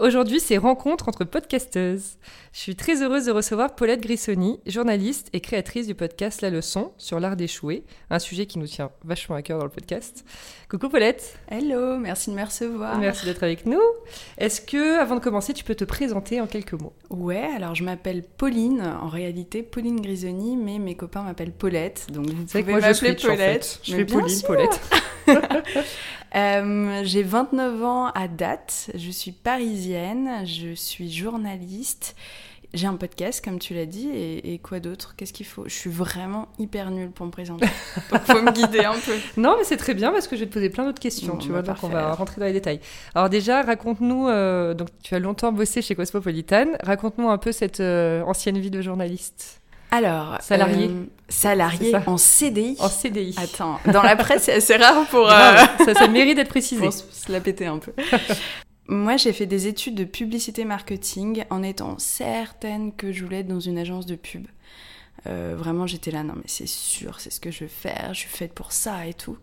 Aujourd'hui, c'est rencontre entre podcasteuses. Je suis très heureuse de recevoir Paulette Grissoni, journaliste et créatrice du podcast La Leçon sur l'art d'échouer, un sujet qui nous tient vachement à cœur dans le podcast. Coucou Paulette. Hello, merci de me recevoir. Merci d'être avec nous. Est-ce que, avant de commencer, tu peux te présenter en quelques mots? Ouais, alors je m'appelle Pauline, en réalité Pauline Grisoni, mais mes copains m'appellent Paulette, donc vous pouvez m'appeler Paulette. Je suis Pauline, Paulette. Euh, j'ai 29 ans à date, je suis parisienne, je suis journaliste. J'ai un podcast, comme tu l'as dit, et, quoi d'autre? Qu'est-ce qu'il faut? Je suis vraiment hyper nulle pour me présenter. Donc, faut me guider un peu. Non, mais c'est très bien parce que je vais te poser plein d'autres questions, tu vois, donc on va rentrer dans les détails. Alors déjà, raconte-nous, euh, donc tu as longtemps bossé chez Cosmopolitan, raconte-nous un peu cette euh, ancienne vie de journaliste. Alors, salarié, euh, salarié en CDI. En CDI. Attends, dans la presse, c'est assez rare pour. Euh, ça, ça, mérite d'être précisé. Pour se la péter un peu. Moi, j'ai fait des études de publicité marketing en étant certaine que je voulais être dans une agence de pub. Euh, vraiment, j'étais là, non mais c'est sûr, c'est ce que je veux faire, je suis faite pour ça et tout.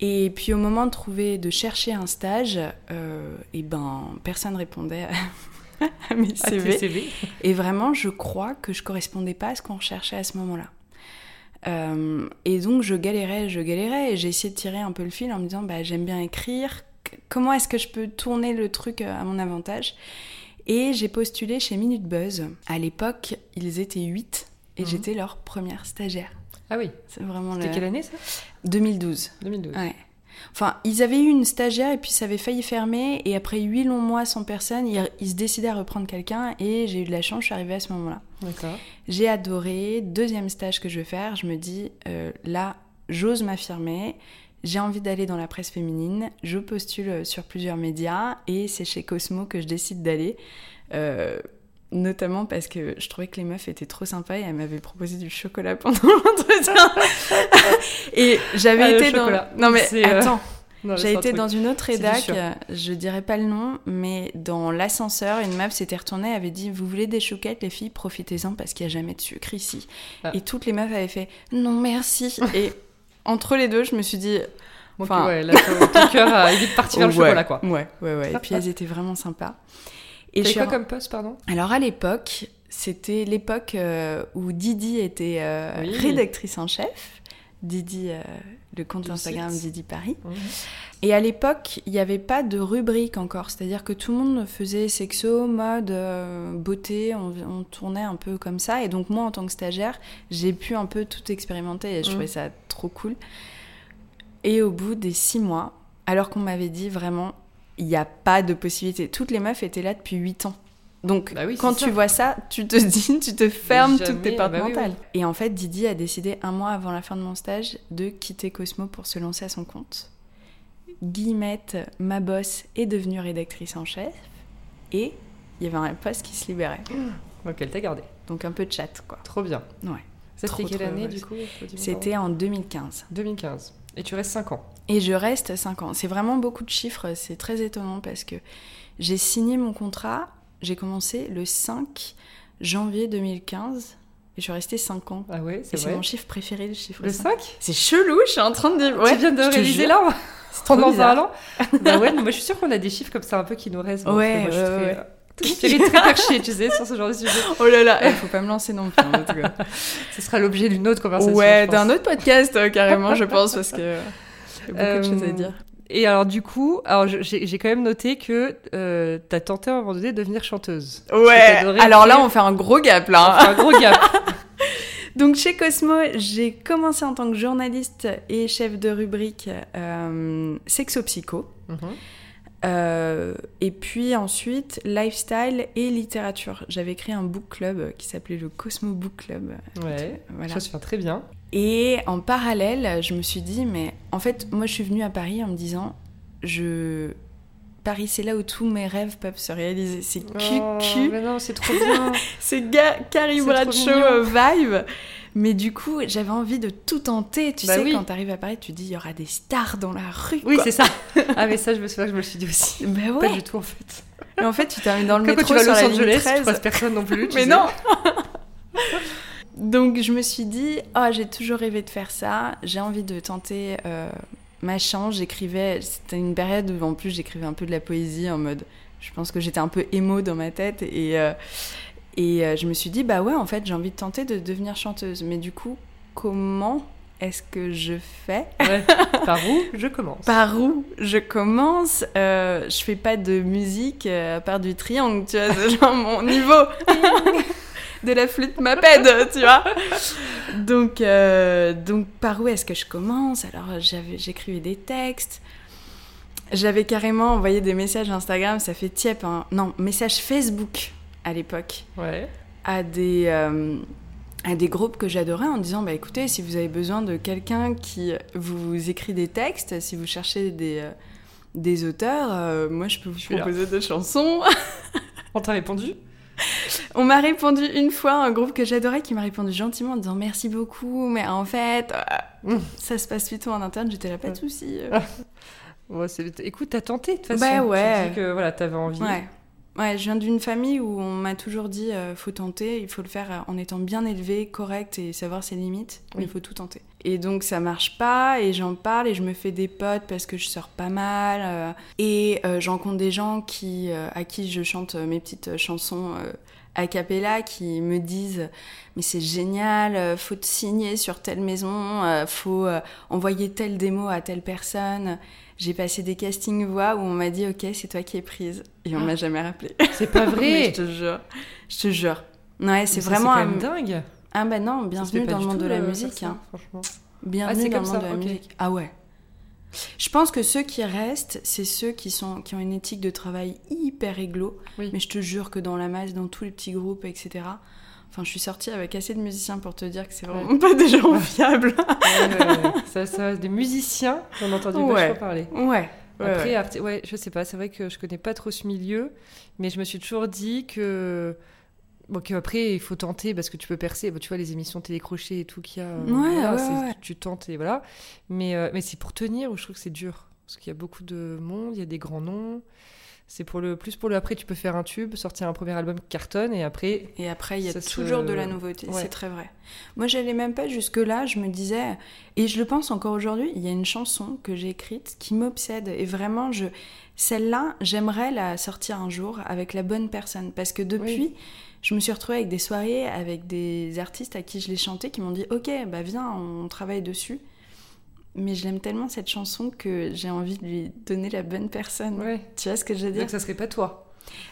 Et puis au moment de trouver, de chercher un stage, et ben personne répondait à mes CV. Et vraiment, je crois que je correspondais pas à ce qu'on recherchait à ce moment-là. Euh, et donc, je galérais, je galérais, et j'ai essayé de tirer un peu le fil en me disant, bah, j'aime bien écrire, comment est-ce que je peux tourner le truc euh, à mon avantage Et j'ai postulé chez Minute Buzz. À l'époque, ils étaient 8, et mhm. j'étais leur première stagiaire. Ah oui C'est vraiment C'était quelle année ça? 2012. 2012. Ouais. Enfin, ils avaient eu une stagiaire et puis ça avait failli fermer. Et après huit longs mois sans personne, ils, se décidaient à reprendre quelqu'un. Et j'ai eu de la chance, je suis arrivée à ce moment-là. D'accord. J'ai adoré. Deuxième stage que je veux faire, je me dis, euh, là, j'ose m'affirmer. J'ai envie d'aller dans la presse féminine. Je postule sur plusieurs médias. Et c'est chez Cosmo que je décide d'aller. Euh, notamment parce que je trouvais que les meufs étaient trop sympas et elles m'avaient proposé du chocolat pendant l'entretien. et j'avais ah, été dans non mais euh, attends j'ai été dans une autre rédac, je dirais pas le nom, mais dans l'ascenseur, une meuf s'était retournée, avait dit Vous voulez des chouquettes, les filles? Profitez-en parce qu'il n'y a jamais de sucre ici. Ah. Et toutes les meufs avaient fait Non, merci. et entre les deux, je me suis dit Enfin, ouais, là, ton cœur a vite parti vers le chocolat, quoi. Ouais, ouais, ouais. Et puis elles étaient vraiment sympas. Et quoi comme poste, pardon? Alors à l'époque, c'était l'époque euh, où Didi était euh, rédactrice en chef. Didi, euh, le compte Instagram Didi Paris. Mhm. Et à l'époque, il n'y avait pas de rubrique encore, c'est-à-dire que tout le monde faisait sexo, mode, beauté, on, tournait un peu comme ça. Et donc moi, en tant que stagiaire, j'ai pu un peu tout expérimenter et je mhm. trouvais ça trop cool. Et au bout des six mois, alors qu'on m'avait dit vraiment, il n'y a pas de possibilité. Toutes les meufs étaient là depuis 8 ans. Donc, bah quand tu vois ça, tu te dis, tu te fermes toutes tes portes bah mentales. Et en fait, Didi a décidé un mois avant la fin de mon stage de quitter Cosmo pour se lancer à son compte. Guillemette, ma boss, est devenue rédactrice en chef et il y avait un poste qui se libérait. Donc elle t'a gardé. Donc un peu de chat, quoi. Trop bien. Ouais. Ça, c'était quelle année, du coup C'était en 2015. 2015. Et tu restes 5 ans Et je reste 5 ans. C'est vraiment beaucoup de chiffres, c'est très étonnant parce que j'ai signé mon contrat, j'ai commencé le 5 janvier 2015 et je suis restée 5 ans. Ah ouais, c'est C'est mon chiffre préféré, le chiffre Le 5, C'est chelou, je suis en train de. Ouais, tu viens de réaliser là Pendant un an Bah ouais, moi je suis sûre qu'on a des chiffres comme ça un peu qui nous restent. ouais, ouais, ouais. Très, très perché, tu sais, sur ce genre de sujet. Oh là là, il eh, faut pas me lancer non plus, en tout cas. ce sera l'objet d'une autre conversation. Ouais, d'un autre podcast, euh, carrément, je pense, parce que a beaucoup de choses à euh, dire. Et alors du coup, alors j'ai quand même noté que euh, t'as tenté à un moment donné de devenir chanteuse. Ouais. Alors là, on fait un gros gap là. On fait un gros gap. Donc chez Cosmo, j'ai commencé en tant que journaliste et chef de rubrique euh, sexo-psycho. Mhm. Euh, et puis ensuite, lifestyle et littérature. J'avais créé un book club qui s'appelait le Cosmo Book Club. Ouais, voilà. ça se fait très bien. Et en parallèle, je me suis dit, mais en fait, moi je suis venue à Paris en me disant, je Paris, c'est là où tous mes rêves peuvent se réaliser. C'est oh, Mais non, c'est trop bien. c'est Carrie Bradshaw euh, vibe. Mais du coup, j'avais envie de tout tenter. Tu bah sais, quand t'arrives à Paris, tu dis il y aura des stars dans la rue. Oui, c'est ça. ah, mais ça, je me souviens que je me suis dit aussi. Bah ouais. Pas du tout, en fait. Mais en fait, tu termines dans le métro quand tu vas à Los Angeles, tu croises personne non plus. mais non Donc, je me suis dit, oh, j'ai toujours rêvé de faire ça. J'ai envie de tenter euh, ma chance. J'écrivais, c'était une période où en plus j'écrivais un peu de la poésie en mode, je pense que j'étais un peu émo dans ma tête et euh, et euh, je me suis dit, bah ouais, en fait, j'ai envie de tenter de devenir chanteuse. Mais du coup, comment est-ce que je fais? Par où je commence? Par où je commence? Euh, Je fais pas de musique euh, à part du triangle, tu vois, c'est genre mon niveau de la flûte m'appelle, tu vois. Donc, euh, donc par où est-ce que je commence? Alors, j'écrivais des textes. J'avais carrément envoyé des messages Instagram, ça fait tiep, hein. non, messages Facebook à l'époque ouais. à des euh, à des groupes que j'adorais en disant bah écoutez si vous avez besoin de quelqu'un qui vous écrit des textes si vous cherchez des euh, des auteurs moi je peux vous proposer des chansons on t'a répondu? on m'a répondu une fois un groupe que j'adorais qui m'a répondu gentiment en disant merci beaucoup mais en fait mmh. ça se passe plutôt en interne j'étais là pas de souci ouais, écoute t'as tenté de toute façon. bah ouais. Tu dis que voilà t'avais envie. Ouais. Ouais, je viens d'une famille où on m'a toujours dit euh, faut tenter, il faut le faire en étant bien élevé, correct et savoir ses limites. Il faut tout tenter. Et donc ça marche pas et j'en parle et je me fais des potes parce que je sors pas mal euh, et euh, j'en compte des gens qui à qui je chante mes petites chansons a cappella qui me disent mais c'est génial, faut te signer sur telle maison, faut envoyer telle démo à telle personne. J'ai passé des castings voix où on m'a dit ok c'est toi qui es prise et on m'a ah. jamais rappelé. C'est pas vrai. je te jure, je te jure. Ouais c'est vraiment. C'est quand même dingue. Ah bah non, bienvenue dans le monde de la musique. hein. franchement. Bienvenue ah, dans le monde de la musique. Ah ouais. Je pense que ceux qui restent, c'est ceux qui, sont, qui ont une éthique de travail hyper réglo. Mais je te jure que dans la masse, dans tous les petits groupes, etc., Enfin, je suis sortie avec assez de musiciens pour te dire que c'est vraiment pas des gens fiables. ça, ça, des musiciens, on a entendu vachement parler. Ouais. Après, ouais. je sais pas, c'est vrai que je connais pas trop ce milieu, mais je me suis toujours dit que. Bon, après, il faut tenter parce que tu peux percer. tu vois, les émissions télécrochées et tout qu'il y a. Ouais, Tu tentes et voilà. Mais, euh, mais c'est pour tenir où je trouve que c'est dur. Parce qu'il y a beaucoup de monde, il y a des grands noms. C'est pour le plus pour le après tu peux faire un tube, sortir un premier album qui cartonne et après et après il y a toujours de la nouveauté, c'est très vrai. Moi j'allais même pas jusque là, je me disais et je le pense encore aujourd'hui, il y a une chanson que j'ai écrite qui m'obsède et vraiment je celle-là, j'aimerais la sortir un jour avec la bonne personne parce que depuis je me suis retrouvée avec des soirées avec des artistes à qui je l'ai chanté qui m'ont dit "OK, bah viens, on travaille dessus." mais je l'aime tellement cette chanson que j'ai envie de lui donner la bonne personne. Tu vois ce que je veux dire? Donc ça serait pas toi.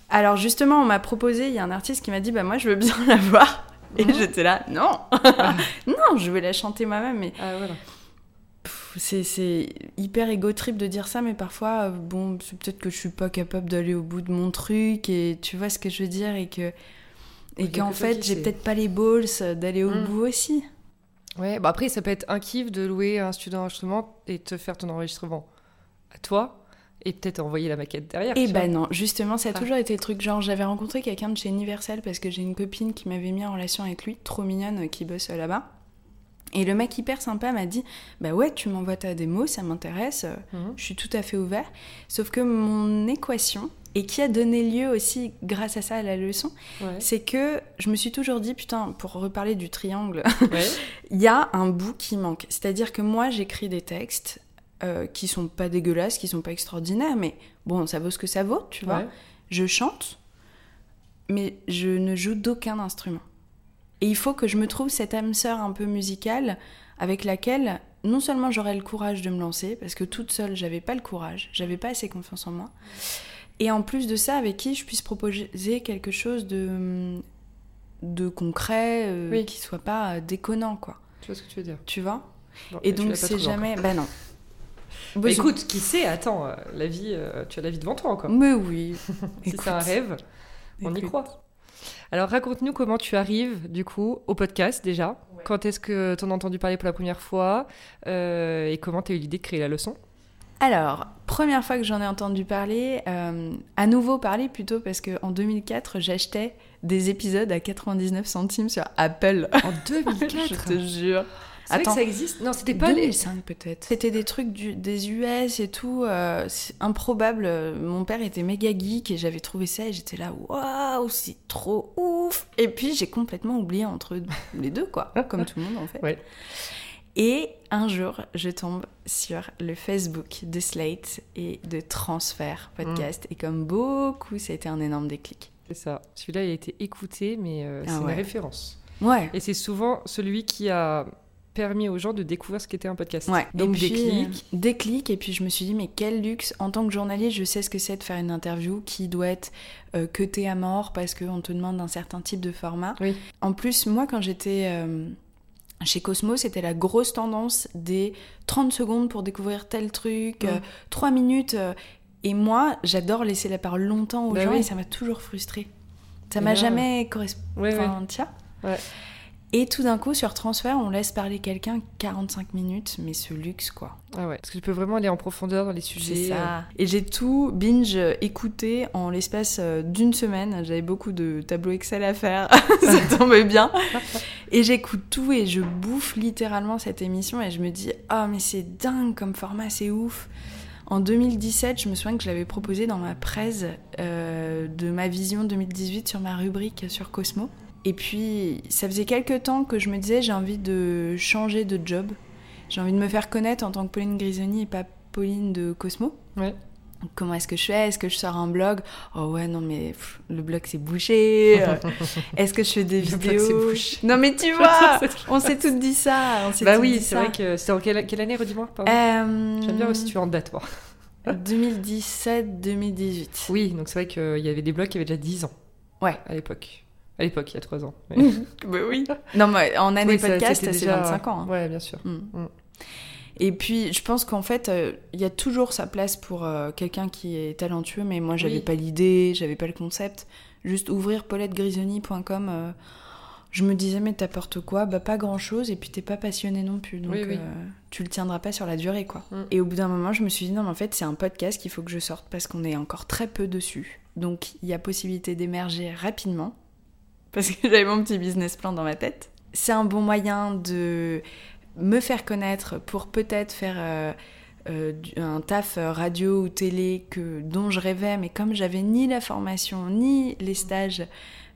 Alors justement, on m'a proposé, il y a un artiste qui m'a dit bah moi je veux bien la voir. Et j'étais là, non, ah. non, je veux la chanter moi-même. Mais ah, voilà. c'est hyper égo trip de dire ça, mais parfois, euh, bon, c'est peut-être que je suis pas capable d'aller au bout de mon truc et tu vois ce que je veux dire et que et qu'en fait j'ai peut-être pas les balls d'aller au mhm. bout aussi. Ouais, bah après, ça peut être un kiff de louer un studio d'enregistrement et te faire ton enregistrement à toi et peut-être envoyer la maquette derrière. Et eh ben non, justement, ça a toujours été le truc. Genre, j'avais rencontré quelqu'un de chez Universal parce que j'ai une copine qui m'avait mis en relation avec lui, trop mignonne, qui bosse là-bas. Et le mec hyper sympa m'a dit Bah ouais, tu m'envoies ta démo, ça m'intéresse, mhm. je suis tout à fait ouvert. Sauf que mon équation, et qui a donné lieu aussi, grâce à ça, à la leçon, c'est que je me suis toujours dit, putain, pour reparler du triangle, il y a un bout qui manque. C'est-à-dire que moi, j'écris des textes euh, qui sont pas dégueulasses, qui sont pas extraordinaires, mais bon, ça vaut ce que ça vaut, tu vois. Je chante, mais je ne joue d'aucun instrument. Et il faut que je me trouve cette âme sœur un peu musicale avec laquelle non seulement j'aurais le courage de me lancer, parce que toute seule, j'avais pas le courage, j'avais pas assez confiance en moi. Et en plus de ça, avec qui je puisse proposer quelque chose de, de concret, euh, qui soit pas déconnant, quoi. Tu vois ce que tu veux dire Tu vois? Et donc, c'est jamais. Bah non. Bah, écoute, qui sait? Attends, euh, la vie, euh, tu as la vie devant toi encore. Mais oui. si c'est un rêve, on y croit. Alors raconte-nous comment tu arrives du coup au podcast déjà. Quand est-ce que tu en as entendu parler pour la première fois? Euh, et comment tu as eu l'idée de créer la leçon? Alors, première fois que j'en ai entendu parler, à nouveau parler plutôt parce qu'en 2004, j'achetais des épisodes à 99 centimes sur Apple. En 2004 Je te jure. C'est que ça existe Non, c'était pas 2005 les... peut-être. C'était des trucs du, des US et tout. Euh, c'est improbable. Mon père était méga geek et j'avais trouvé ça et j'étais là, waouh, c'est trop ouf. Et puis j'ai complètement oublié entre les deux, quoi. comme tout le monde en fait. Ouais. Et un jour, je tombe sur le Facebook de Slate et de Transfert Podcast. Mm. Et comme beaucoup, ça a été un énorme déclic. C'est ça. Celui-là, il a été écouté, mais euh, ah c'est une référence. Ouais. Et c'est souvent celui qui a permis aux gens de découvrir ce qu'était un podcast. Ouais. Donc des clics. Euh, des clics, et puis je me suis dit, mais quel luxe. En tant que journaliste, je sais ce que c'est de faire une interview qui doit être euh, cutée à mort parce qu'on te demande un certain type de format. Oui. En plus, moi, quand j'étais. Euh, chez Cosmo, c'était la grosse tendance des 30 secondes pour découvrir tel truc, 3 minutes. et moi, j'adore laisser la parole longtemps aux bah gens et ça m'a toujours frustrée. Ça m'a jamais correspondu. Enfin, tiens. Ouais. Et tout d'un coup, sur transfert, on laisse parler quelqu'un 45 minutes, mais ce luxe, quoi. Ah ouais, parce que tu peux vraiment aller en profondeur dans les sujets. C'est ça. Et j'ai tout binge écouté en l'espace euh, d'une semaine. J'avais beaucoup de tableaux Excel à faire, ça tombait bien. Et j'écoute tout et je bouffe littéralement cette émission et je me dis, ah, oh, mais c'est dingue comme format, c'est ouf. En 2017, je me souviens que je l'avais proposé dans ma presse euh, de ma vision 2018 sur ma rubrique sur Cosmo. Et puis, ça faisait quelques temps que je me disais, j'ai envie de changer de job. J'ai envie de me faire connaître en tant que Pauline Grisoni et pas Pauline de Cosmo. Ouais. Comment est-ce que je fais? Est-ce que je sors un blog? Oh ouais, non mais le blog c'est bouché. est-ce que je fais des vidéos? Non mais tu vois, on s'est toutes dit ça. bah oui, c'est vrai que c'est en quelle, année, redis-moi euh... J'aime bien aussi tu es en date, moi. 2017-2018. Oui, donc c'est vrai qu'il y avait des blogs qui avaient déjà 10 ans. Ouais. À l'époque. À l'époque, il y a trois ans. bah oui. Non, mais en année podcast, c'est déjà... 25 ans. Hein. Ouais, bien sûr. Mm. Mm. Et puis, je pense qu'en fait, euh, il y a toujours sa place pour euh, quelqu'un qui est talentueux, mais moi, j'avais pas l'idée, j'avais pas le concept. Juste ouvrir paulettegrisoni.com, euh, je me disais, mais t'apportes quoi? Bah, pas grand chose, et puis t'es pas passionné non plus, donc tu le tiendras pas sur la durée, quoi. Mm. Et au bout d'un moment, je me suis dit, non, mais en fait, c'est un podcast qu'il faut que je sorte parce qu'on est encore très peu dessus. Donc, il y a possibilité d'émerger rapidement parce que j'avais mon petit business plan dans ma tête. C'est un bon moyen de me faire connaître pour peut-être faire euh, euh, un taf radio ou télé que, dont je rêvais, mais comme j'avais ni la formation ni les stages,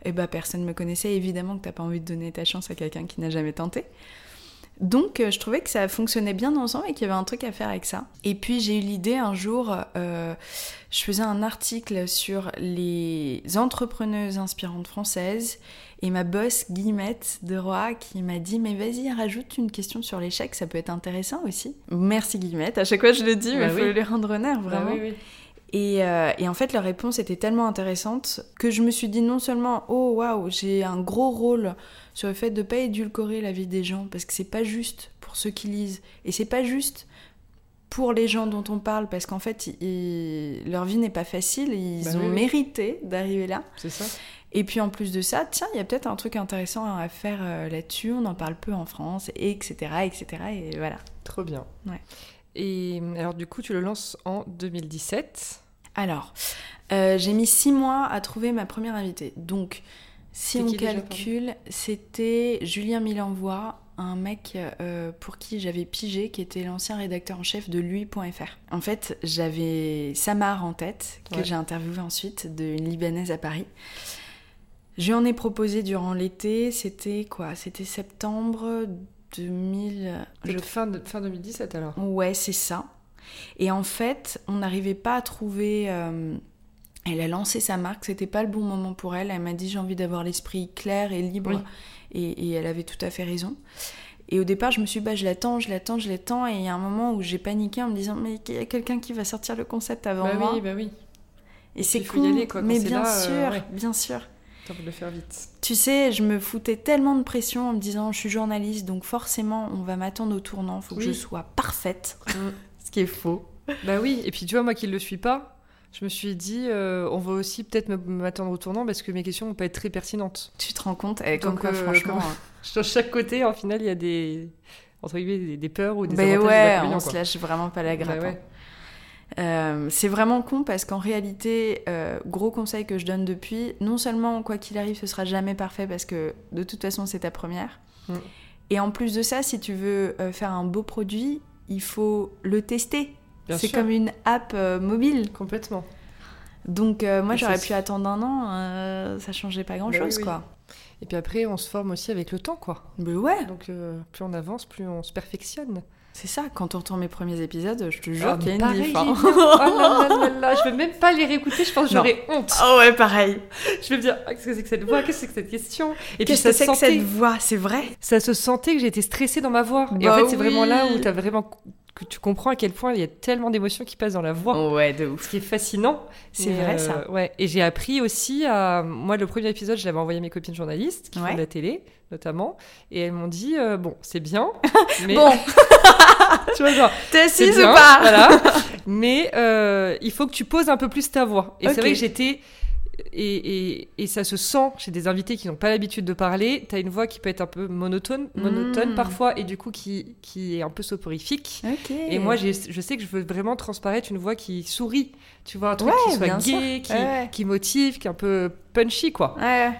eh ben, personne ne me connaissait. Évidemment que t'as pas envie de donner ta chance à quelqu'un qui n'a jamais tenté. Donc euh, je trouvais que ça fonctionnait bien ensemble et qu'il y avait un truc à faire avec ça. Et puis j'ai eu l'idée un jour, euh, je faisais un article sur les entrepreneuses inspirantes françaises et ma boss Guillemette de Roy qui m'a dit mais vas-y rajoute une question sur l'échec, ça peut être intéressant aussi. Merci Guillemette, à chaque fois je le dis, mais il bah faut lui rendre honneur bah Euh, et, en fait, leur réponse était tellement intéressante que je me suis dit non seulement oh waouh, j'ai un gros rôle sur le fait de ne pas édulcorer la vie des gens parce que c'est pas juste pour ceux qui lisent et c'est pas juste pour les gens dont on parle parce qu'en fait leur vie n'est pas facile, ils bah ont mérité d'arriver là. C'est ça. Et puis en plus de ça, tiens, il y a peut-être un truc intéressant à faire euh, là-dessus, on en parle peu en France, etc., etc. Et voilà. Trop bien. Ouais. Et alors du coup, tu le lances en 2017 alors, euh, j'ai mis six mois à trouver ma première invitée. Donc, si on calcule, c'était Julien Milenvois, un mec euh, pour qui j'avais pigé, qui était l'ancien rédacteur en chef de lui.fr. En fait, j'avais Samar en tête, que j'ai interviewé ensuite, d'une Libanaise à Paris. Je lui en ai proposé durant l'été, c'était quoi? C'était septembre 2000... Je... Fin, fin 2017 alors? Ouais, c'est ça. Et en fait, on n'arrivait pas à trouver. Euh, elle a lancé sa marque, c'était pas le bon moment pour elle. Elle m'a dit j'ai envie d'avoir l'esprit clair et libre. Et, elle avait tout à fait raison. Et au départ, je me suis dit, bah, je l'attends, je l'attends, je l'attends. Et il y a un moment où j'ai paniqué en me disant, mais il y a quelqu'un qui va sortir le concept avant bah moi. Oui, bah oui. Et, c'est cool. Y aller, quoi. mais bien sûr, euh, bien sûr. T'as envie de le faire vite. Tu sais, je me foutais tellement de pression en me disant, je suis journaliste, donc forcément, on va m'attendre au tournant, faut que je sois parfaite. Ce qui est faux. Bah oui, et puis tu vois, moi qui ne le suis pas, je me suis dit, euh, on va aussi peut-être m'attendre au tournant parce que mes questions vont pas être très pertinentes. Tu te rends compte et Comme quoi, euh, franchement. Hein. Sur chaque côté, en final, il y a des. Entre guillemets, des, peurs ou des Mais ouais, on se lâche vraiment pas la grappe. Bah hein. Euh, c'est vraiment con parce qu'en réalité, gros conseil que je donne depuis, non seulement quoi qu'il arrive, ce sera jamais parfait parce que de toute façon c'est ta première. Mm. Et en plus de ça, si tu veux faire un beau produit, il faut le tester. C'est comme une app euh, mobile. Complètement. Donc euh, moi j'aurais pu attendre un an, euh, ça changeait pas grand bah chose quoi. Et puis après on se forme aussi avec le temps quoi. Mais ouais. Donc plus on avance, plus on se perfectionne. C'est ça, quand on entend mes premiers épisodes, je te jure ah, qu'il y a une diff. Hein. oh là je vais même pas les réécouter, je pense que j'aurais honte. Oh ouais, pareil. Je vais me dire, ah, qu'est-ce que c'est que cette voix Qu'est-ce que c'est que cette question? Et Qu'est-ce que c'est que cette voix? C'est vrai? Ça se sentait que j'étais stressée dans ma voix. et en bah fait, c'est vraiment là où tu as vraiment que tu comprends à quel point il y a tellement d'émotions qui passent dans la voix. Ouais, de ouf. Ce qui est fascinant. C'est vrai, ça. Euh, ouais. Et j'ai appris aussi à. Moi, le premier épisode, je l'avais envoyé à mes copines journalistes qui font de la télé, notamment. Et elles m'ont dit euh, Bon, c'est bien. Mais... bon Tu vois, genre. T'es assise ou pas Voilà. Mais euh, il faut que tu poses un peu plus ta voix. Et c'est vrai que j'étais et, et, ça se sent chez des invités qui n'ont pas l'habitude de parler. Tu as une voix qui peut être un peu monotone, monotone hmm. parfois, et du coup qui, qui est un peu soporifique. Et moi, je sais que je veux vraiment transparaître une voix qui sourit. Tu vois, un truc qui soit gai, qui, qui, motive, qui est un peu punchy, quoi.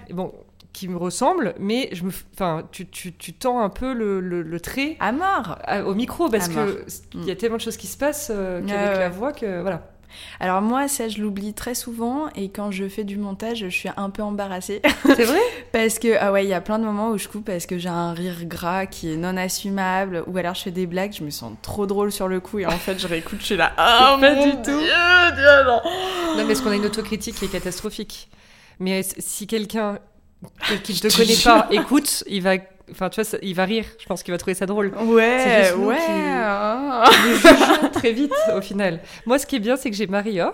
Et bon, qui me ressemble, mais je me, enfin, tu, tu, tu tends un peu le, le, trait à mort au micro parce que il y a tellement de choses qui se passent euh, avec la voix que voilà. Alors moi, ça, je l'oublie très souvent et quand je fais du montage, je suis un peu embarrassée. C'est vrai? Parce que, ah ouais, il y a plein de moments où je coupe parce que j'ai un rire gras qui est non assumable ou alors je fais des blagues, je me sens trop drôle sur le coup et en fait, je réécoute, je suis là, ah, pas du tout Dieu, non. non, mais ce qu'on a une autocritique qui est catastrophique? Mais si quelqu'un qui ne te connaît pas écoute, il va Enfin, tu vois, il va rire. Je pense qu'il va trouver ça drôle. Ouais, ouais. Qui, très vite, au final. Moi, ce qui est bien, c'est que j'ai Marie-Or.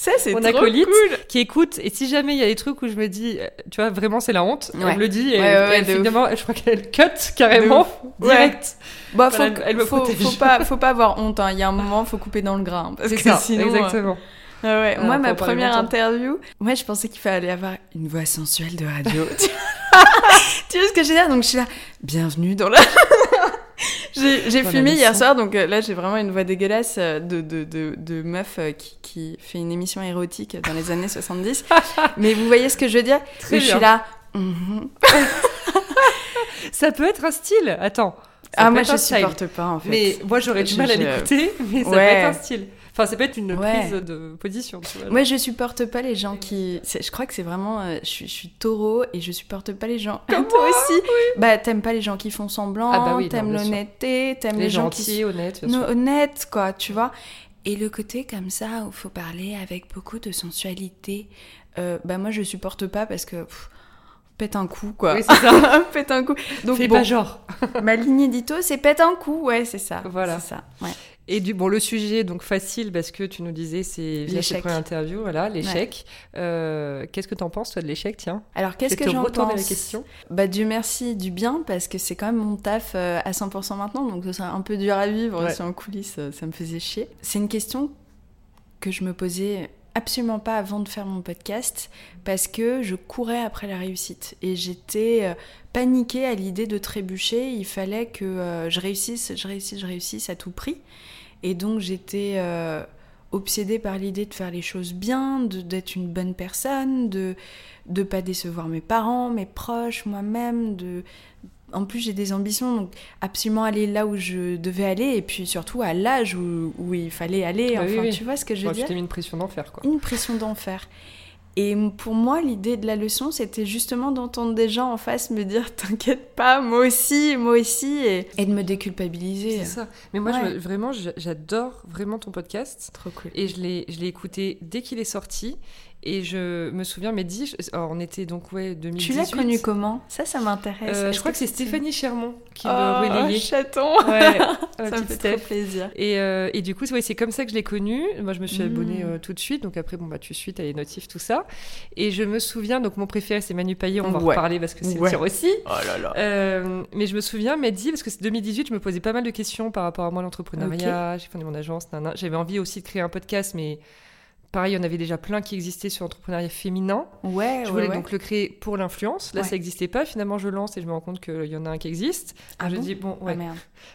Ça, c'est mon acolyte cool. qui écoute. Et si jamais il y a des trucs où je me dis, tu vois, vraiment, c'est la honte, elle me le dit. Et, ouais, finalement, je crois qu'elle cut carrément, direct. Bah, faut, elle, faut, faut, pas, faut pas avoir honte. Hein. Il y a un moment, faut couper dans le gras. parce que sinon, exactement. Ah ouais. moi, ma première interview, moi, je pensais qu'il fallait avoir une voix sensuelle de radio. tu vois ce que j'ai dit Donc, je suis là, bienvenue dans la. j'ai fumé hier soir, donc euh, là, j'ai vraiment une voix dégueulasse euh, de, de, de, de meuf euh, qui, qui, fait une émission érotique dans les années 70. Mais vous voyez ce que je veux dire? Très Je suis là. Mhm. ça peut être un style. Attends. ah, moi, je supporte pas, en fait. Mais moi, j'aurais du mal à l'écouter, mais ça peut être un style. Enfin, c'est peut être une prise de position. Tu vois, Moi, je supporte pas les gens qui. Je crois que c'est vraiment. Euh, je, suis taureau et je supporte pas les gens. Comme toi aussi. Bah, t'aimes pas les gens qui font semblant. Ah bah oui, t'aimes l'honnêteté, t'aimes les, gens qui honnêtes, honnêtes, quoi, tu vois. Et le côté comme ça où faut parler avec beaucoup de sensualité, euh, bah moi je supporte pas parce que pète un coup quoi. Oui, c'est ça. pète un coup. Donc Fais pas genre. ma ligne édito c'est pète un coup, ouais, c'est ça. Voilà. C'est ça. Ouais. Et du bon, le sujet donc facile parce que tu nous disais c'est l'échec. Première interview, voilà, l'échec. Euh, qu'est-ce que tu en penses toi de l'échec, tiens? Alors qu'est-ce que j'en pense la question Bah Dieu merci du bien parce que c'est quand même mon taf euh, à 100% maintenant, donc ce serait un peu dur à vivre si en coulisses euh, ça me faisait chier. C'est une question que je me posais absolument pas avant de faire mon podcast parce que je courais après la réussite et j'étais paniquée à l'idée de trébucher. Il fallait que je réussisse, je réussisse, je réussisse à tout prix. Et donc j'étais euh, obsédée par l'idée de faire les choses bien, d'être une bonne personne, de ne pas décevoir mes parents, mes proches, moi-même. De... En plus j'ai des ambitions, donc absolument aller là où je devais aller, et puis surtout à l'âge où, où, il fallait aller. Bah enfin, tu vois ce que je veux dire? Tu t'es mis une pression d'enfer, quoi. Une pression d'enfer. Et pour moi, l'idée de la leçon, c'était justement d'entendre des gens en face me dire T'inquiète pas, moi aussi, moi aussi, et, de me déculpabiliser. C'est ça. Mais moi, vraiment, j'adore vraiment ton podcast. Trop cool. Et je l'ai écouté dès qu'il est sorti. Et je me souviens, Mehdi, on était donc, ouais, 2018. Tu l'as connu comment? Ça, ça m'intéresse. Euh, je crois que, c'est Stéphanie Chermont qui oh, le relayait. chaton Ouais, ça me fait trop plaisir. Et, euh, et du coup, ouais, c'est comme ça que je l'ai connu. Moi, je me suis abonnée hmm. tout de suite. Donc après, bon, bah, tu suis, t'as les notifs, tout ça. Et je me souviens, donc mon préféré, c'est Manu Payet. On va en reparler parce que c'est le tien aussi. Oh là là. mais je me souviens, Mehdi, parce que c'est 2018, je me posais pas mal de questions par rapport à moi, l'entrepreneuriat. J'ai fondé mon agence. J'avais envie aussi de créer un podcast, mais Pareil, il y en avait déjà plein qui existaient sur l'entrepreneuriat féminin. Ouais, Je voulais donc le créer pour l'influence. Là, ça n'existait pas. Finalement, je lance et je me rends compte qu'il y en a un qui existe. Ah je bon dis, bon, ah, ouais.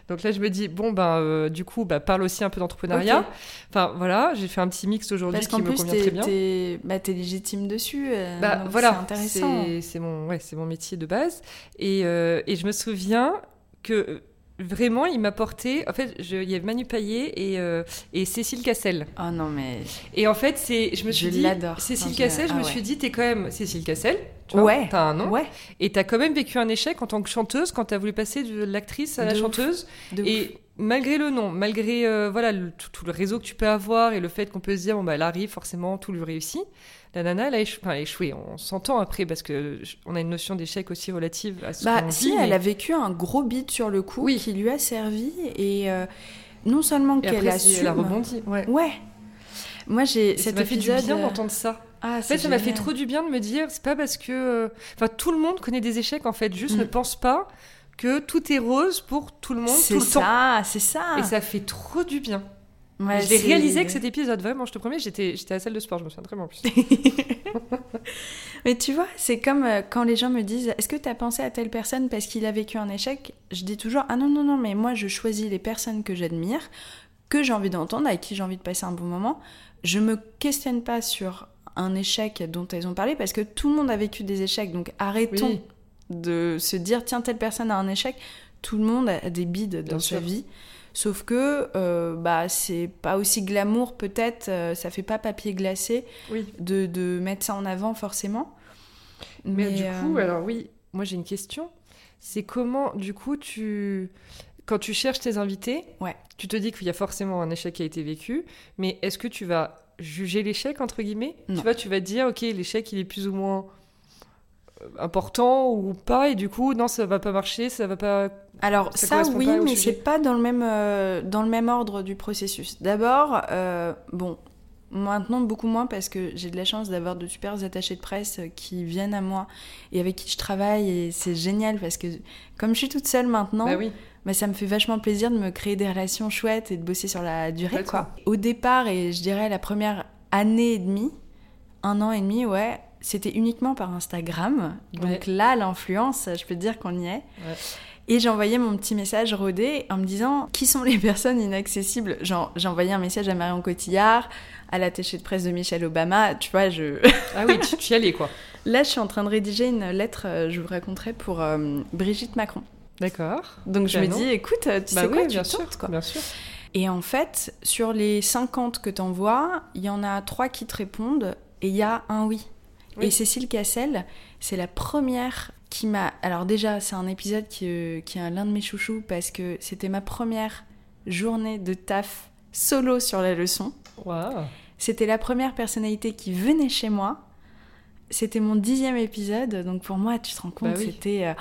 donc là, je me dis, bon, ben, euh, du coup, bah, parle aussi un peu d'entrepreneuriat. Enfin, voilà, j'ai fait un petit mix aujourd'hui qui me convient très bien. Es, bah, es légitime dessus. Euh, bah, voilà, c'est intéressant. C'est mon, ouais, mon métier de base. Et, euh, et je me souviens que Vraiment, il m'a porté. En fait, je... il y avait Manu Payet et, euh, et Cécile Cassel. Oh non, mais. Et en fait, c'est, je me suis je dit. Cécile Cassel, je me ah suis dit, t'es quand même Cécile Cassel. Tu vois, ouais. T'as un nom. Ouais. Et t'as quand même vécu un échec en tant que chanteuse quand t'as voulu passer de l'actrice à la chanteuse. et malgré le nom, malgré euh, voilà tout, le réseau que tu peux avoir et le fait qu'on peut se dire, bon, bah, elle arrive, forcément, tout lui réussit la nana, elle a échoué. On s'entend après parce que on a une notion d'échec aussi relative à ce bah, si, elle a vécu un gros beat sur le coup qui lui a servi et euh, non seulement qu'elle a su. Elle a rebondi. Ouais. ouais. Moi, j'ai cet ça fait du bien d'entendre ça. Ah, en fait, ça m'a fait trop du bien de me dire, c'est pas parce que, euh, enfin, tout le monde connaît des échecs en fait. Juste mm. ne pense pas que tout est rose pour tout le monde tout le ça, temps. C'est ça, Et ça fait trop du bien. Ouais, l'ai réalisé que cet épisode, vraiment, je te promets, j'étais, j'étais à la salle de sport, je me souviens très bien plus. Mais tu vois, c'est comme euh, quand les gens me disent Est-ce que tu as pensé à telle personne parce qu'il a vécu un échec? Je dis toujours Ah non, non, non, mais moi je choisis les personnes que j'admire, que j'ai envie d'entendre, avec qui j'ai envie de passer un bon moment. Je me questionne pas sur un échec dont elles ont parlé parce que tout le monde a vécu des échecs, donc arrêtons de se dire Tiens, telle personne a un échec. Tout le monde a des bides dans sa vie. Sauf que euh, bah c'est pas aussi glamour peut-être, euh, ça fait pas papier glacé de, de, mettre ça en avant forcément. Mais, du coup, euh, alors oui, moi j'ai une question. C'est comment du coup tu quand tu cherches tes invités, ouais. tu te dis qu'il y a forcément un échec qui a été vécu, mais est-ce que tu vas juger l'échec entre guillemets? Tu vois, tu vas dire ok l'échec il est plus ou moins important ou pas et du coup non ça va pas marcher ça va pas alors ça, oui mais c'est pas dans le même euh, dans le même ordre du processus d'abord euh, bon maintenant beaucoup moins parce que j'ai de la chance d'avoir de super attachés de presse qui viennent à moi et avec qui je travaille et c'est génial parce que comme je suis toute seule maintenant bah oui. bah, ça me fait vachement plaisir de me créer des relations chouettes et de bosser sur la durée quoi. Au départ et je dirais la première année et demie un an et demi ouais c'était uniquement par Instagram. Donc là, l'influence, je peux te dire qu'on y est. Et j'ai envoyé mon petit message rodé en me disant qui sont les personnes inaccessibles? J'ai envoyé un message à Marion Cotillard, à l'attaché de presse de Michelle Obama. Tu vois, je. ah oui, tu, y allais quoi. Là, je suis en train de rédiger une lettre, euh, je vous raconterai, pour euh, Brigitte Macron. D'accord. Donc je me dis, écoute, tu bah sais quoi, bien tu sûr, quoi. Bien sûr. Et en fait, sur les 50 que tu envoies, il y en a 3 qui te répondent et il y a un oui. Et Cécile Cassel, c'est la première qui m'a. Alors, déjà, c'est un épisode qui, euh, qui est l'un de mes chouchous parce que c'était ma première journée de taf solo sur la leçon. C'était la première personnalité qui venait chez moi. C'était mon dixième épisode, donc pour moi, tu te rends compte, bah c'était euh,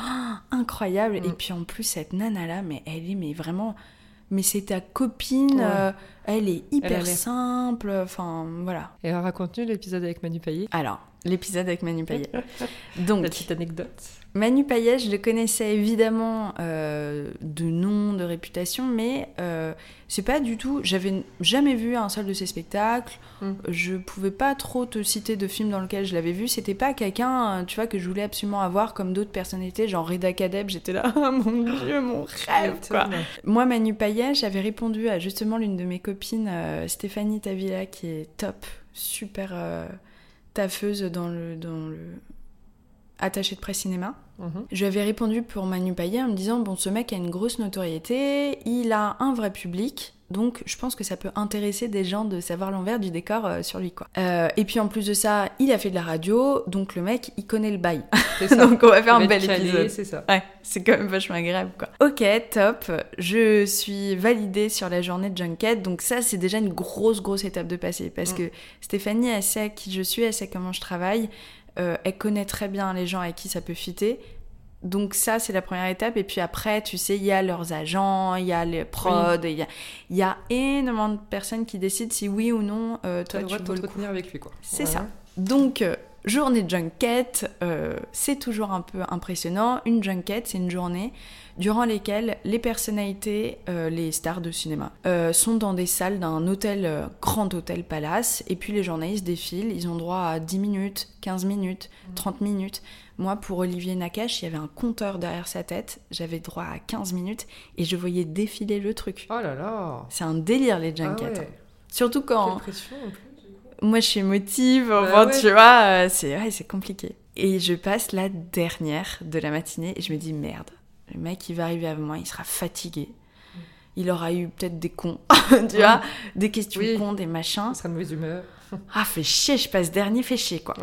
incroyable. Et mm. puis en plus, cette nana-là, mais elle est mais vraiment mais c'est ta copine, euh, elle est hyper simple, enfin voilà. Et raconte-nous l'épisode avec Manu Payet. Alors, l'épisode avec Manu Payet. Donc, la petite anecdote. Manu Payet, je le connaissais évidemment euh, de nom, de réputation, mais euh, c'est pas du tout. J'avais jamais vu un seul de ses spectacles. Mm. Je pouvais pas trop te citer de films dans lesquels je l'avais vu. C'était pas quelqu'un, tu vois, que je voulais absolument avoir comme d'autres personnalités, genre Reda Kadeb. J'étais là, oh mon dieu, mon rêve, quoi. Moi, Manu Payet, j'avais répondu à justement l'une de mes copines, euh, Stéphanie Tavilla, qui est top, super taffeuse dans le, dans le attaché de presse cinéma. Mhm. Je lui avais répondu pour Manu Payet en me disant bon ce mec a une grosse notoriété, il a un vrai public, donc je pense que ça peut intéresser des gens de savoir l'envers du décor euh, sur lui quoi. Euh, et puis en plus de ça, il a fait de la radio, donc le mec il connaît le bail. Donc on va faire un bel épisode. C'est ça. Ouais, c'est quand même vachement agréable quoi. Ok, top. Je suis validée sur la journée de junket. Donc ça, c'est déjà une grosse, grosse étape de passer. Parce mm. que Stéphanie, elle sait qui je suis, elle sait comment je travaille. Euh, elle connaît très bien les gens avec qui ça peut fitter. Donc ça, c'est la première étape. Et puis après, tu sais, il y a leurs agents, il y a les prods, il y, a, y, a, énormément de personnes qui décident si oui ou non euh, toi, tu veux te avec lui. quoi. C'est ça. Donc, euh, journée de junket, euh, c'est toujours un peu impressionnant. Une junket, c'est une journée durant lesquelles les personnalités, les stars de cinéma, sont dans des salles d'un hôtel, grand hôtel palace. Et puis les journalistes défilent, ils ont droit à 10 minutes, 15 minutes, 30 minutes. Moi, pour Olivier Nakache, il y avait un compteur derrière sa tête. J'avais droit à 15 minutes et je voyais défiler le truc. Oh là là C'est un délire, les junkets. Ah hein. Surtout quand... pression en plus, Moi, je suis émotive. Bah tu vois, euh, c'est ouais, compliqué. Et je passe la dernière de la matinée et je me dis, merde, le mec, il va arriver avant moi, il sera fatigué il aura eu peut-être des cons, tu vois, des questions cons, des machins. Il sera de mauvaise humeur. ah, fais chier, je passe dernier, fais chier, quoi.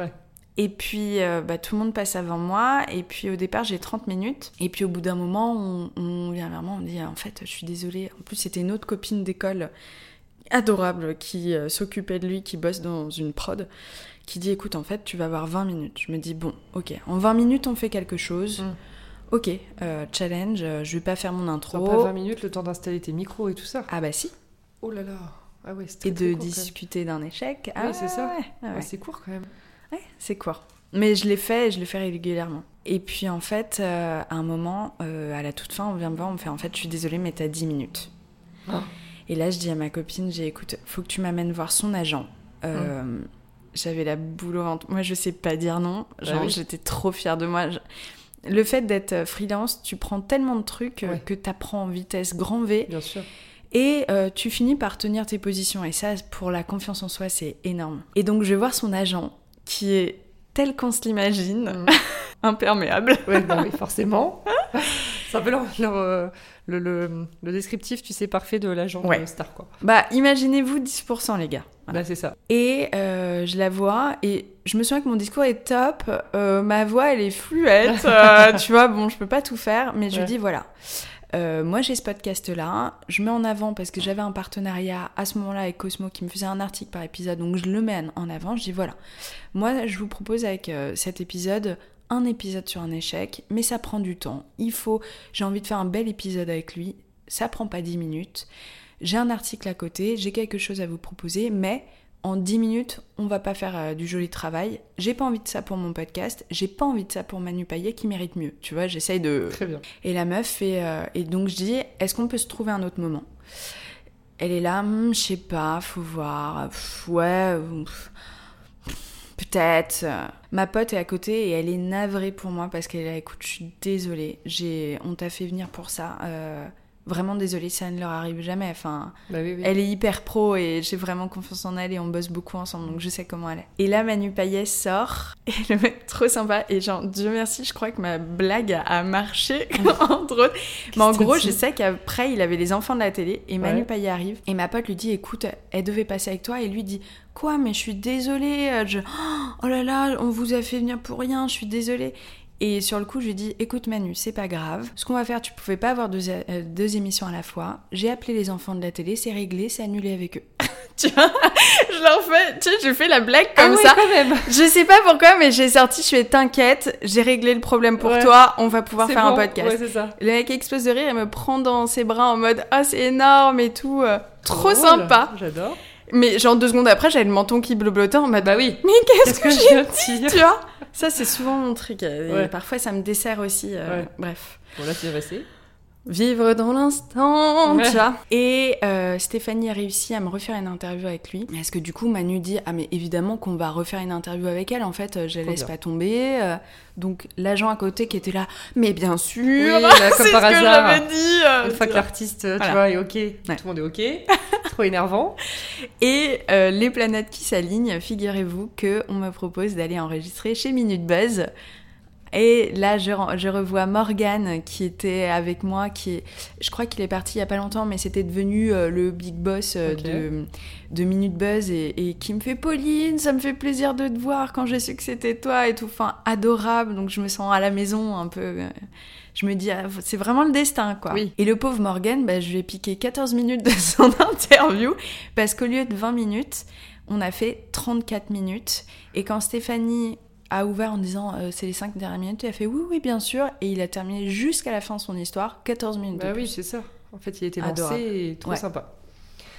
Et puis, euh, bah, tout le monde passe avant moi. Et puis, au départ, j'ai 30 minutes. Et puis, au bout d'un moment, on, vient vers moi, on dit En fait, je suis désolée. En plus, c'était une autre copine d'école adorable qui euh, s'occupait de lui, qui bosse dans une prod, qui dit Écoute, en fait, tu vas avoir 20 minutes. Je me dis Bon, ok, en 20 minutes, on fait quelque chose. Mm. Ok, euh, challenge, je vais pas faire mon intro. Pas 20 minutes, le temps d'installer tes micros et tout ça Ah, bah si. Oh là là. Ah ouais, et de discuter d'un échec. Ah, c'est ça. Ah c'est court quand même. Ouais, c'est quoi Mais je l'ai fait et je l'ai fait régulièrement. Et puis en fait, euh, à un moment, euh, à la toute fin, on vient me voir, on me fait en fait, je suis désolée, mais t'as 10 minutes. Ah. Et là, je dis à ma copine, j'ai écoute, faut que tu m'amènes voir son agent. Euh, hum. J'avais la boule au ventre. Moi, je sais pas dire non. Bah j'étais trop fière de moi. Le fait d'être freelance, tu prends tellement de trucs que tu apprends en vitesse grand V. Bien sûr. Et tu finis par tenir tes positions. Et ça, pour la confiance en soi, c'est énorme. Et donc, je vais voir son agent qui est tel qu'on se l'imagine, mm. imperméable. Bah oui, forcément. C'est un peu euh, le, le, le, descriptif, tu sais, parfait de l'agent ouais. star, quoi. Bah, imaginez-vous 10%, les gars. Bah, c'est ça. Et euh, je la vois, et je me souviens que mon discours est top, euh, ma voix, elle est fluette, tu vois, bon, je peux pas tout faire, mais je lui dis, voilà, euh, moi, j'ai ce podcast-là. Je mets en avant parce que j'avais un partenariat à ce moment-là avec Cosmo qui me faisait un article par épisode. Donc, je le mets en avant. Je dis voilà. Moi, je vous propose avec euh, cet épisode un épisode sur un échec, mais ça prend du temps. Il faut. J'ai envie de faire un bel épisode avec lui. Ça prend pas 10 minutes. J'ai un article à côté. J'ai quelque chose à vous proposer, mais en 10 minutes, on va pas faire euh, du joli travail. J'ai pas envie de ça pour mon podcast, j'ai pas envie de ça pour Manu Payet qui mérite mieux. Tu vois, j'essaye de. Très bien. Et la meuf fait. Euh, et donc je dis, est-ce qu'on peut se trouver un autre moment? Elle est là, hmm, je sais pas, faut voir. ouais. Peut-être. Ma pote est à côté et elle est navrée pour moi parce qu'elle est là, écoute, je suis désolée, j'ai, on t'a fait venir pour ça. Euh, vraiment désolée, ça ne leur arrive jamais. Enfin, bah elle est hyper pro et j'ai vraiment confiance en elle et on bosse beaucoup ensemble, donc je sais comment elle est. Et là, Manu Payet sort et le mec trop sympa et genre Dieu merci, je crois que ma blague a marché entre autres. Mais en gros, je sais qu'après il avait les enfants de la télé et Manu Payet arrive et ma pote lui dit écoute, elle devait passer avec toi et lui dit quoi mais je suis désolée, je... oh là là, on vous a fait venir pour rien, je suis désolée. Et sur le coup, je lui ai dit écoute Manu, c'est pas grave. Ce qu'on va faire, tu pouvais pas avoir deux, euh, deux émissions à la fois. J'ai appelé les enfants de la télé, c'est réglé, c'est annulé avec eux. tu vois? Je leur fais, tu sais, je fais la blague ah comme ça. Quand même. Je sais pas pourquoi, mais j'ai sorti, je fais t'inquiète, j'ai réglé le problème pour toi, on va pouvoir faire un podcast. Ouais, ça. Le mec explose de rire et me prend dans ses bras en mode ah, c'est énorme et tout. Euh, trop sympa. J'adore. Mais genre deux secondes après, j'avais le menton qui bleu-bleutait en mode bah oui. Mais qu'est-ce que, j'ai dit, tu vois? Ça c'est souvent mon truc. parfois ça me dessert aussi. Euh, bref. Bon là c'est passé. Vivre dans l'instant, tu vois. Et euh, Stéphanie a réussi à me refaire une interview avec lui. Parce que du coup, Manu dit Ah, mais évidemment qu'on va refaire une interview avec elle. En fait, euh, je la laisse pas tomber. Euh. donc, l'agent à côté qui était là Mais bien sûr oui, Comme par hasard. dit, une fois que l'artiste, tu vois, est OK, tout le monde est OK. Trop énervant. Et les planètes qui s'alignent, figurez-vous qu'on me propose d'aller enregistrer chez Minute Buzz Et là, je, je, revois Morgan qui était avec moi, qui est, je crois qu'il est parti il y a pas longtemps, mais c'était devenu euh, le big boss euh, de, de Minute Buzz et, et, qui me fait Pauline, ça me fait plaisir de te voir quand j'ai su que c'était toi et tout. Enfin, adorable. Donc je me sens à la maison un peu. Euh, je me dis, ah, c'est vraiment le destin, quoi. Et le pauvre Morgan, bah, je lui ai piqué 14 minutes de son interview parce qu'au lieu de 20 minutes, on a fait 34 minutes. Et quand Stéphanie a ouvert en disant euh, c'est les 5 dernières minutes, il a fait oui, oui, bien sûr. Et il a terminé jusqu'à la fin de son histoire, 14 minutes. Bah oui, c'est ça. En fait, il était lancé et trop sympa.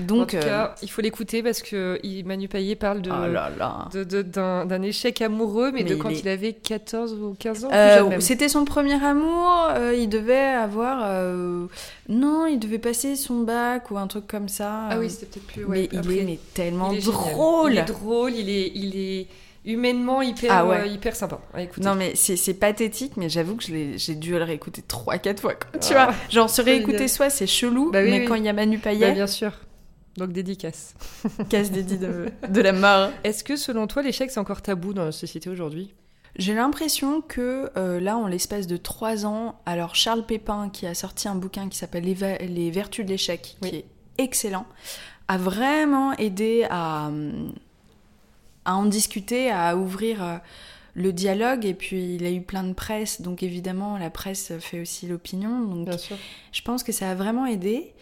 Donc, en tout cas, euh, il faut l'écouter parce que Manu Payet parle de, oh d'un, échec amoureux, mais, de quand il, avait 14 ou 15 ans. Euh, c'était son premier amour. il devait avoir. Non, il devait passer son bac ou un truc comme ça. Ah oui, c'était peut-être plus. mais il est tellement drôle. Il est drôle, il est. Il est humainement hyper, ah euh, hyper sympa à écouter. Non, mais c'est pathétique, mais j'avoue que j'ai dû le réécouter 3-4 fois. Tu vois, genre se réécouter soit c'est chelou, bah mais quand il y a Manu Payet. Bah, bien sûr. Donc dédicace. Casse dédié de, de la mort. Est-ce que selon toi l'échec c'est encore tabou dans la société aujourd'hui? J'ai l'impression que euh, là, en l'espace de 3 ans, alors Charles Pépin, qui a sorti un bouquin qui s'appelle les, Vertus de l'échec, qui est excellent, a vraiment aidé à, à en discuter, à ouvrir euh, le dialogue. Et puis, il a eu plein de presse, donc évidemment, la presse fait aussi l'opinion. Donc, Bien sûr. je pense que ça a vraiment aidé.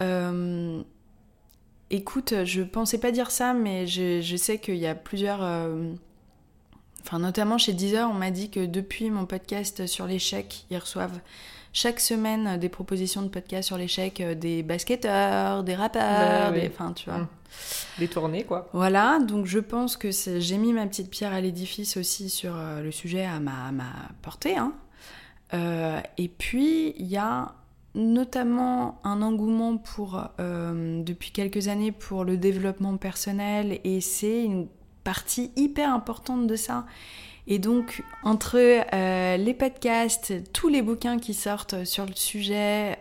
Euh, écoute, je pensais pas dire ça, mais je, sais qu'il y a plusieurs. Euh, enfin, notamment chez Deezer, on m'a dit que depuis mon podcast sur l'échec, ils reçoivent chaque semaine des propositions de podcast sur l'échec des basketteurs, des rappeurs, bah des... enfin, tu vois. Hum tournées quoi. Voilà, donc je pense que j'ai mis ma petite pierre à l'édifice aussi sur euh, le sujet à ma, ma portée. Hein. Euh, et puis, il y a notamment un engouement pour, euh, depuis quelques années pour le développement personnel et c'est une partie hyper importante de ça. Et donc, entre les podcasts, tous les bouquins qui sortent sur le sujet,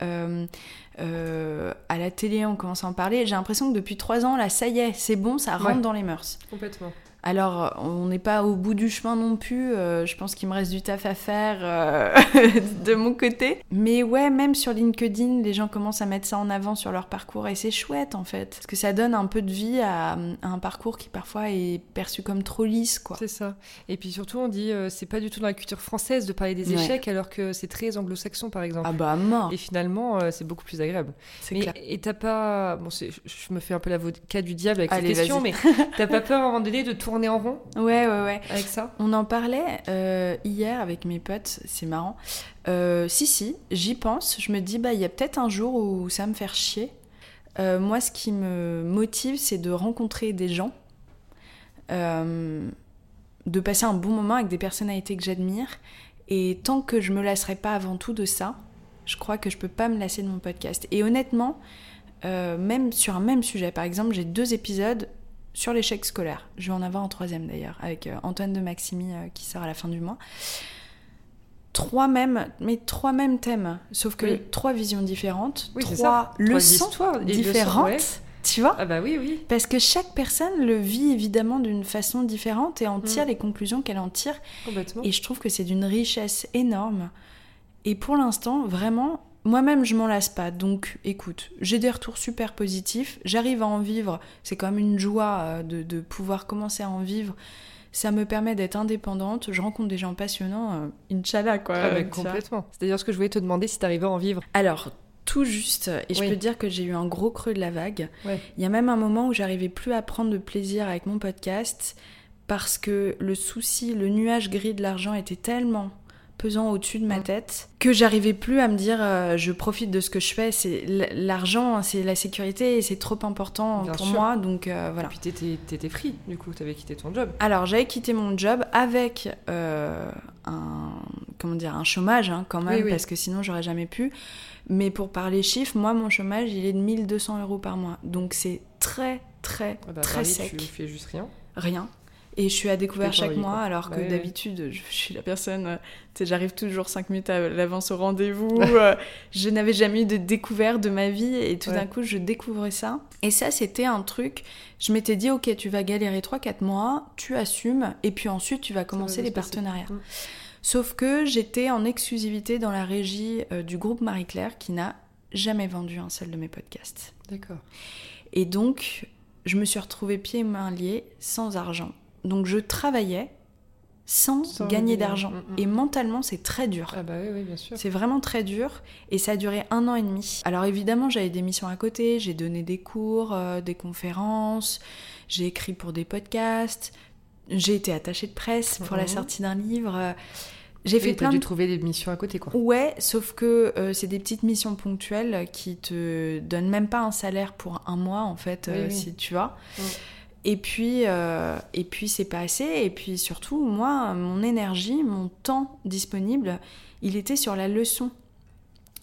euh, à la télé, on commence à en parler. J'ai l'impression que depuis trois ans, là, ça y est, c'est bon, ça rentre dans les mœurs. Complètement. Alors, on n'est pas au bout du chemin non plus. Euh, je pense qu'il me reste du taf à faire euh, de mon côté. Mais ouais, même sur LinkedIn, les gens commencent à mettre ça en avant sur leur parcours et c'est chouette en fait. Parce que ça donne un peu de vie à, un parcours qui parfois est perçu comme trop lisse, quoi. C'est ça. Et puis surtout, on dit euh, c'est pas du tout dans la culture française de parler des échecs alors que c'est très anglo-saxon par exemple. Ah bah mort. Et finalement, c'est beaucoup plus agréable. C'est clair. Et t'as pas. Bon, je me fais un peu l'avocat du diable avec Allez, cette question, mais t'as pas peur à un moment donné de tourner en rond Ouais, ouais, ouais. Avec ça On en parlait euh, hier avec mes potes, c'est marrant. Euh, si, si, j'y pense. Je me dis, bah, il y a peut-être un jour où ça va me faire chier. Euh, moi, ce qui me motive, c'est de rencontrer des gens, de passer un bon moment avec des personnalités que j'admire. Et tant que je me lasserai pas avant tout de ça, je crois que je peux pas me lasser de mon podcast. Et honnêtement, même sur un même sujet, par exemple, j'ai deux épisodes sur l'échec scolaire. Je vais en avoir un troisième d'ailleurs, avec euh, Antoine de Maximi euh, qui sort à la fin du mois. Trois mêmes, mais trois mêmes thèmes, sauf que trois visions différentes, trois leçons différentes. Tu vois Ah bah oui, oui. Parce que chaque personne le vit évidemment d'une façon différente et en tire mm. les conclusions qu'elle en tire. Complètement. Et je trouve que c'est d'une richesse énorme. Et pour l'instant, vraiment, moi-même, je m'en lasse pas. Donc, écoute, j'ai des retours super positifs. J'arrive à en vivre. C'est quand même une joie euh, de, pouvoir commencer à en vivre. Ça me permet d'être indépendante. Je rencontre des gens passionnants. Euh, Inch'Allah, quoi. Ah, complètement. C'est d'ailleurs ce que je voulais te demander si t'arrivais à en vivre. Alors, tout juste. Et je peux dire que j'ai eu un gros creux de la vague. Il y a même un moment où j'arrivais plus à prendre de plaisir avec mon podcast parce que le souci, le nuage gris de l'argent était tellement pesant au-dessus de ma tête que j'arrivais plus à me dire euh, je profite de ce que je fais. C'est l'argent c'est la sécurité et c'est trop important pour moi. Donc euh, voilà. Et puis t'étais free du coup t'avais quitté ton job. Alors j'avais quitté mon job avec euh, un comment dire un chômage hein, quand même parce que sinon j'aurais jamais pu. Mais pour parler chiffres moi mon chômage il est de 1200 euros par mois. Donc c'est très très ah bah, très sec tu fais juste rien. Rien et je suis à découvert chaque mois, alors que d'habitude, je, suis la personne, euh, tu sais, j'arrive toujours 5 minutes à l'avance au rendez-vous. Euh, je n'avais jamais eu de découverte de ma vie et tout d'un coup, je découvrais ça. Et ça, c'était un truc, je m'étais dit, ok, tu vas galérer 3-4 mois, tu assumes, et puis ensuite, tu vas commencer les partenariats. Mm. Sauf que j'étais en exclusivité dans la régie euh, du groupe Marie-Claire qui n'a jamais vendu un seul de mes podcasts. D'accord. Et donc, je me suis retrouvée pieds et mains liés, sans argent. Donc, je travaillais sans, gagner d'argent. Mm, mm. Et mentalement, c'est très dur. Ah bah oui, oui bien sûr. C'est vraiment très dur. Et ça a duré un an et demi. Alors évidemment, j'avais des missions à côté. J'ai donné des cours, euh, des conférences. J'ai écrit pour des podcasts. J'ai été attachée de presse pour la mhm. sortie d'un livre. J'ai fait plein dû trouver des missions à côté, quoi. Ouais, sauf que euh, c'est des petites missions ponctuelles qui te donnent même pas un salaire pour un mois, en fait, euh, si tu vois. Et puis, euh, et puis c'est pas assez. Et puis surtout, moi, mon énergie, mon temps disponible, il était sur la leçon.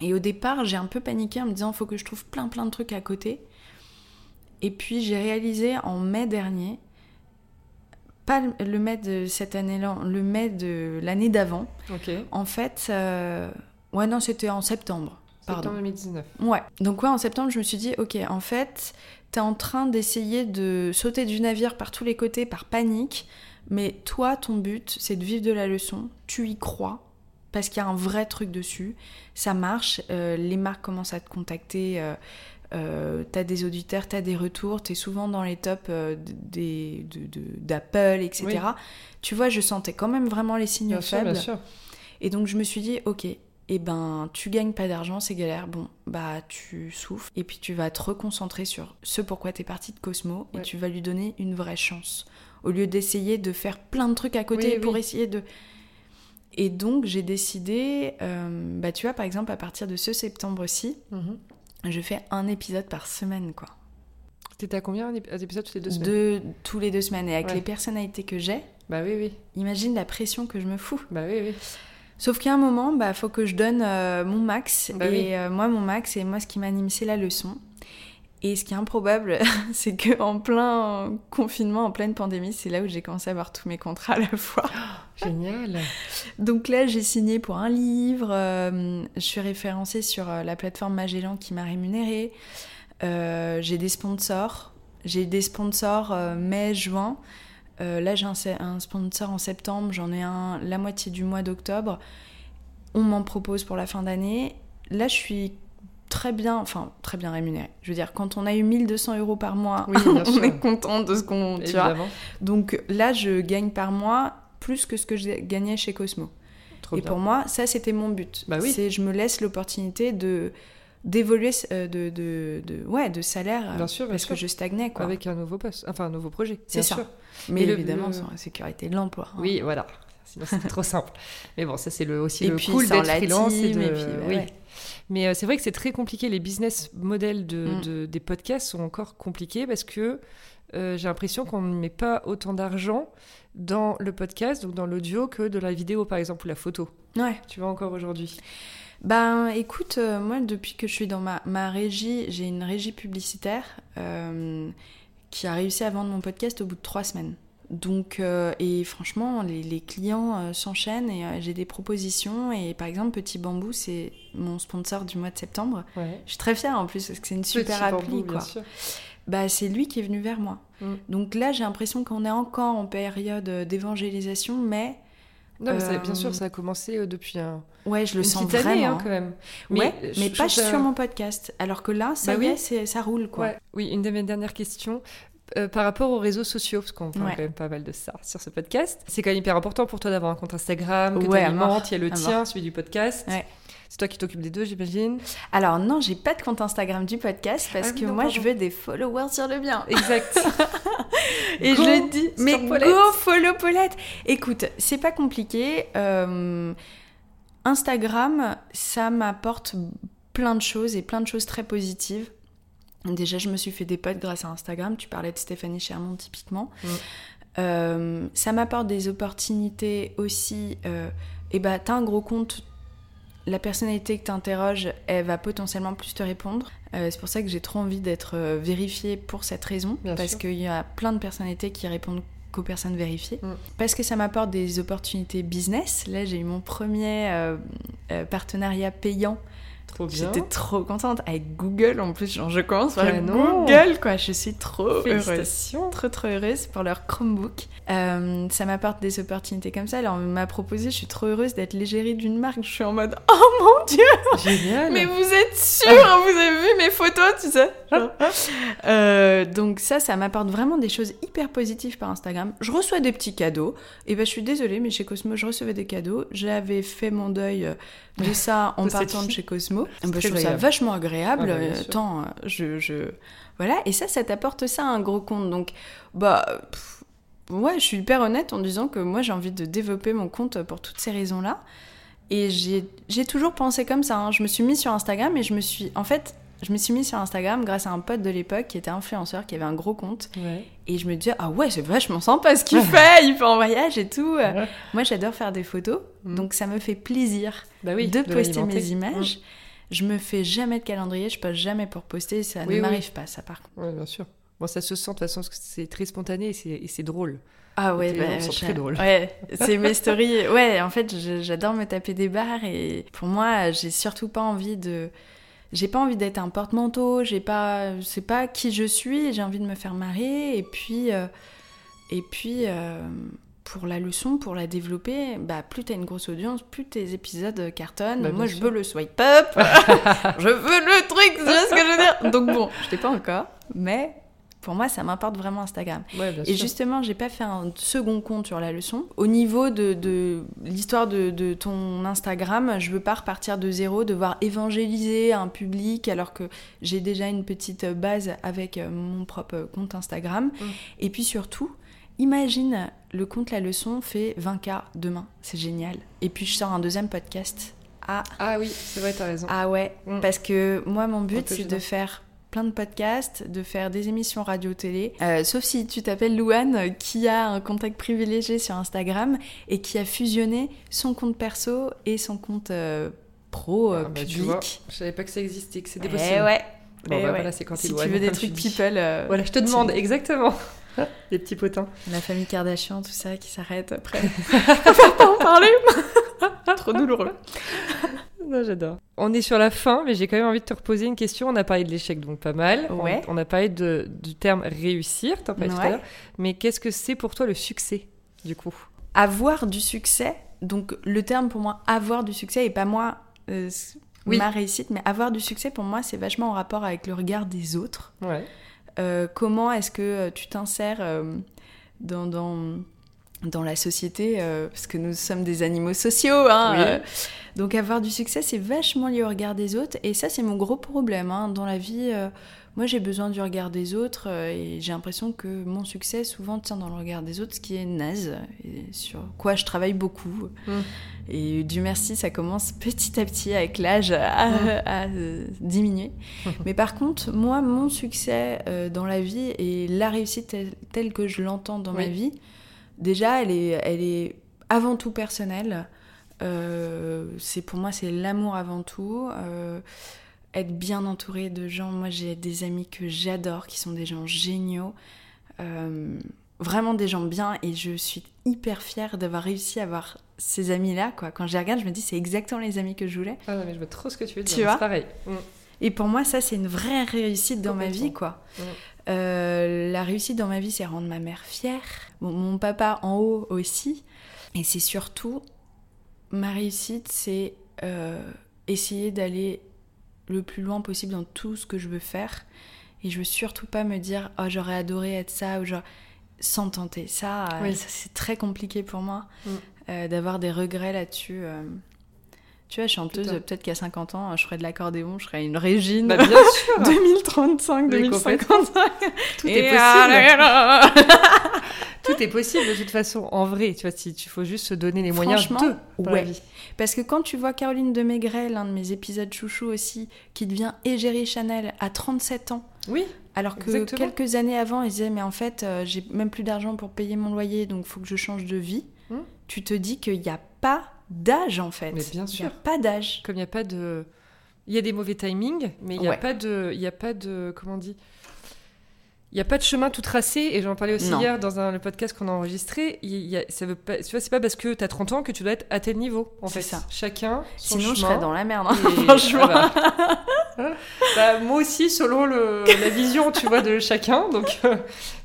Et au départ, j'ai un peu paniqué en me disant, il faut que je trouve plein plein de trucs à côté. Et puis j'ai réalisé en mai dernier pas le mai de cette année-là, le mai de l'année d'avant. En fait, euh, ouais, non, c'était en septembre. Pardon. Septembre 2019. Ouais. Donc, ouais, en septembre, je me suis dit, ok, en fait, t'es en train d'essayer de sauter du navire par tous les côtés, par panique. Mais toi, ton but, c'est de vivre de la leçon. Tu y crois. Parce qu'il y a un vrai truc dessus. Ça marche. Euh, les marques commencent à te contacter. Euh, euh, t'as des auditeurs, t'as des retours, t'es souvent dans les tops d'Apple, etc. Tu vois, je sentais quand même vraiment les signes faibles. Et donc je me suis dit, ok, et eh ben tu gagnes pas d'argent, c'est galère, bon, bah tu souffres, et puis tu vas te reconcentrer sur ce pourquoi t'es parti de Cosmo, et tu vas lui donner une vraie chance, au lieu d'essayer de faire plein de trucs à côté pour essayer de... Et donc j'ai décidé, euh, bah tu vois, par exemple, à partir de ce septembre-ci, mhm je fais un épisode par semaine, quoi. T'étais à combien d'épisodes toutes les deux semaines? Deux, tous les deux semaines. Et avec les personnalités que j'ai, bah oui, oui. Imagine la pression que je me fous. Bah oui, oui. Sauf qu'à un moment, bah faut que je donne euh, mon max. Bah et euh, moi, mon max, et moi, ce qui m'anime, c'est la leçon. Et ce qui est improbable, c'est que en plein confinement, en pleine pandémie, c'est là où j'ai commencé à avoir tous mes contrats à la fois. génial. Donc là, j'ai signé pour un livre. Euh, je suis référencée sur la plateforme Magellan qui m'a rémunérée. J'ai des sponsors. J'ai des sponsors mai, juin. là, j'ai un, un, sponsor en septembre. J'en ai un la moitié du mois d'octobre. On m'en propose pour la fin d'année. Là, je suis très bien, enfin très bien rémunéré. Je veux dire, quand on a eu 1200 euros par mois, on est content de ce qu'on. Donc là, je gagne par mois plus que ce que je gagnais chez Cosmo. et pour moi, ça, c'était mon but. Bah oui. C'est je me laisse l'opportunité de d'évoluer euh, de, de, de, ouais, de salaire bien sûr, parce que je stagnais quoi. avec un nouveau poste enfin un nouveau projet c'est ça mais évidemment sans la sécurité de l'emploi hein. oui voilà sinon c'est trop simple mais bon ça c'est le aussi le cool d'être freelance et, de... oui. Mais euh, c'est vrai que c'est très compliqué. Les business models mm. de, des podcasts sont encore compliqués parce que euh, j'ai l'impression qu'on ne met pas autant d'argent dans le podcast, donc dans l'audio, que de la vidéo, par exemple, ou la photo. Ouais. Tu vois encore aujourd'hui ben écoute, euh, moi depuis que je suis dans ma, ma régie, j'ai une régie publicitaire qui a réussi à vendre mon podcast au bout de trois semaines. Donc, euh, et franchement, les, clients euh, s'enchaînent et euh, j'ai des propositions. Et par exemple, Petit Bambou, c'est mon sponsor du mois de septembre. Je suis très fière en plus parce que c'est une super appli. quoi. Bah, c'est lui qui est venu vers moi. Mm. Donc là, j'ai l'impression qu'on est encore en période d'évangélisation, mais. Non, mais bien sûr, ça a commencé depuis un. Ouais, je le sens vraiment. Hein, quand même. Mais, mais pas sur mon podcast. Alors que là, ça bah y est, ça roule, quoi. Oui, une de mes dernières questions. Euh, par rapport aux réseaux sociaux, parce qu'on parle quand même pas mal de ça sur ce podcast, c'est quand même hyper important pour toi d'avoir un compte Instagram, que ouais, il y a le tien, celui du podcast. C'est toi qui t'occupes des deux, j'imagine Alors non, j'ai pas de compte Instagram du podcast parce ah que moi, je veux des followers sur le bien. Exact. Et je le dis, mais go follow Paulette Écoute, c'est pas compliqué. Euh, Instagram, ça m'apporte plein de choses et plein de choses très positives. Déjà, je me suis fait des potes grâce à Instagram. Tu parlais de Stéphanie Chermont typiquement. Mm. Euh, ça m'apporte des opportunités aussi. Euh, et bah, t'as un gros compte. La personnalité que t'interroges, elle va potentiellement plus te répondre. Euh, c'est pour ça que j'ai trop envie d'être vérifiée pour cette raison. parce qu'il y a plein de personnalités qui répondent qu'aux personnes vérifiées. Mm. Parce que ça m'apporte des opportunités business. Là, j'ai eu mon premier partenariat payant J'étais trop contente avec Google en plus. Genre, je commence par Google, quoi. Je suis trop heureuse. Trop, trop heureuse pour leur Chromebook. Euh, ça m'apporte des opportunités comme ça. Alors, on m'a proposé, je suis trop heureuse d'être l'égérie d'une marque. Je suis en mode, oh mon dieu! Génial! Mais vous êtes sûr? vous avez vu mes photos, tu sais? Euh, donc, ça, ça m'apporte vraiment des choses hyper positives par Instagram. Je reçois des petits cadeaux. Et ben, je suis désolée, mais chez Cosmo, je recevais des cadeaux. J'avais fait mon deuil de ça en partant de chez Cosmo. Ah bah, je trouve ça vachement agréable. Ah bah, tant, euh, je, je, Voilà, et ça, ça t'apporte ça un gros compte. Donc, bah. ouais, je suis hyper honnête en disant que moi, j'ai envie de développer mon compte pour toutes ces raisons-là. Et j'ai toujours pensé comme ça. Hein. Je me suis mis sur Instagram et je me suis. En fait, je me suis mis sur Instagram grâce à un pote de l'époque qui était influenceur, qui avait un gros compte. Et je me disais, ah ouais, c'est vachement sympa ce qu'il fait, il fait en voyage et tout. Moi, j'adore faire des photos, mm. donc ça me fait plaisir bah de, poster mes images. Mm. Je me fais jamais de calendrier, je poste jamais pour poster, ça ne m'arrive pas, ça par contre. Oui, bien sûr. Bon, ça se sent de toute façon, parce que c'est très spontané et c'est drôle. Ah ouais, bah, c'est très drôle. Ouais, c'est mes stories. Ouais, en fait, j'adore me taper des barres et pour moi, j'ai surtout pas envie de j'ai pas envie d'être un porte-manteau, j'ai pas, c'est pas qui je suis, j'ai envie de me faire marrer et puis, euh, et puis euh, pour la leçon, pour la développer, bah plus t'as une grosse audience, plus tes épisodes cartonnent. Bah, Moi je veux le swipe up, je veux le truc, tu vois ce que je veux dire? Donc bon, je l'ai pas encore, mais pour moi, ça m'importe vraiment Instagram. et justement, j'ai pas fait un second compte sur la leçon. Au niveau de, l'histoire de, ton Instagram, je veux pas repartir de zéro, devoir évangéliser un public alors que j'ai déjà une petite base avec euh, mon propre compte Instagram. Mm. Et puis surtout, imagine le compte La Leçon fait 20K demain. C'est génial. Et puis je sors un deuxième podcast. Ah, ah oui, c'est vrai, t'as raison. Ah ouais, mm. parce que moi, mon but, c'est de faire plein de podcasts, de faire des émissions radio-télé. Euh, sauf si tu t'appelles Louane, qui a un contact privilégié sur Instagram et qui a fusionné son compte perso et son compte euh, pro euh, ah, bah, public. je savais pas que ça existait, que c'était eh possible. ouais. Bon, bah, voilà, c'est quand si tu veux des trucs people. voilà, je te demande, exactement. des petits potins. La famille Kardashian, tout ça qui s'arrête après. On va pas en parler. Trop douloureux. j'adore. On est sur la fin, mais j'ai quand même envie de te reposer une question. On a parlé de l'échec, donc pas mal. Ouais. On, a parlé de, du terme réussir, t'en parlais tout à l'heure. Mais qu'est-ce que c'est pour toi le succès, du coup? Avoir du succès, donc le terme pour moi, avoir du succès, et pas moi, euh, ma réussite, mais avoir du succès, pour moi, c'est vachement en rapport avec le regard des autres. Ouais. Euh, comment est-ce que euh, tu t'insères dans, dans dans la société, euh, parce que nous sommes des animaux sociaux. Hein, euh. donc avoir du succès, c'est vachement lié au regard des autres. Et ça, c'est mon gros problème. Hein. Dans la vie, euh, moi, j'ai besoin du regard des autres. et j'ai l'impression que mon succès, souvent, tient dans le regard des autres, ce qui est naze. Et sur quoi je travaille beaucoup. Mm. Et du merci, ça commence petit à petit avec l'âge à, mm. diminuer. Mais par contre, moi, mon succès dans la vie et la réussite telle, que je l'entends dans ma vie, déjà, elle est, elle est avant tout personnelle. Euh, c'est pour moi, c'est l'amour avant tout. Être bien entouré de gens. Moi, j'ai des amis que j'adore, qui sont des gens géniaux. Euh, vraiment des gens bien et je suis hyper fière d'avoir réussi à avoir ces amis-là. Quoi. Quand je les regarde, je me dis c'est exactement les amis que je voulais. Ah non, mais je vois trop ce que tu veux dire. Tu vois? pareil. Mm. Et pour moi, ça, c'est une vraie réussite dans ma vie, quoi. Mm. Euh, la réussite dans ma vie, c'est rendre ma mère fière, mon papa en haut aussi. Et c'est surtout, ma réussite, c'est euh, essayer d'aller le plus loin possible dans tout ce que je veux faire. Et je veux surtout pas me dire, oh, j'aurais adoré être ça, ou genre, sans tenter. Ça, euh, c'est très compliqué pour moi mm. d'avoir des regrets là-dessus. Tu vois, chanteuse, peut-être qu'à 50 ans, je ferais de l'accordéon, je serais une Régine. Bah, bien sûr 2035, 2055. Tout est possible. Tout est possible de toute façon, en vrai. Tu vois, il faut juste se donner les moyens de. Ouais. Parce que quand tu vois Caroline de Maigret, l'un de mes épisodes chouchou aussi, qui devient égérie Chanel à 37 ans. Oui. Alors que quelques années avant, elle disait Mais en fait, euh, j'ai même plus d'argent pour payer mon loyer, donc il faut que je change de vie. Hum. Tu te dis qu'il n'y a pas d'âge en fait. Mais bien sûr. Il n'y a pas d'âge. Comme il n'y a pas de. Il y a des mauvais timings, mais il n'y a, pas de... il y a pas de. Comment on dit? N'y a pas de chemin tout tracé, et j'en parlais aussi hier dans un, le podcast qu'on a enregistré. Il y a, ça veut pas, tu vois, c'est pas parce que tu as 30 ans que tu dois être à tel niveau. En fait, ça. Chacun. Son Sinon, je serais dans la merde, hein, franchement. bah, moi aussi, selon le, la vision, tu vois, de chacun. Donc, euh,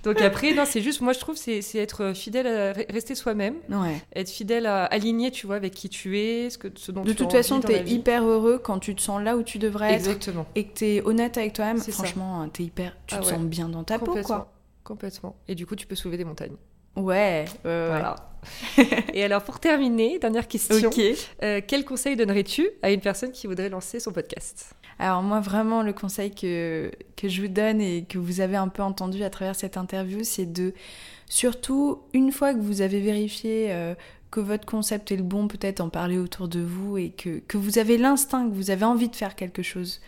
donc après, non, c'est juste, moi, je trouve, c'est, c'est être fidèle à rester soi-même. Ouais. Être fidèle à aligner, tu vois, avec qui tu es, ce, que, ce dont de tu toute façon, tu es hyper heureux quand tu te sens là où tu devrais Exactement. être. Et que tu es honnête avec toi-même. Franchement, tu es hyper. Tu ah te sens bien dans ta quoi. Complètement. Et du coup, tu peux soulever des montagnes. Ouais, voilà. et alors, pour terminer, dernière question. Euh, quel conseil donnerais-tu à une personne qui voudrait lancer son podcast? Alors, moi, vraiment, le conseil que, que je vous donne et que vous avez un peu entendu à travers cette interview, c'est de, surtout, une fois que vous avez vérifié euh, que votre concept est le bon, peut-être en parler autour de vous et que, que vous avez l'instinct, que vous avez envie de faire quelque chose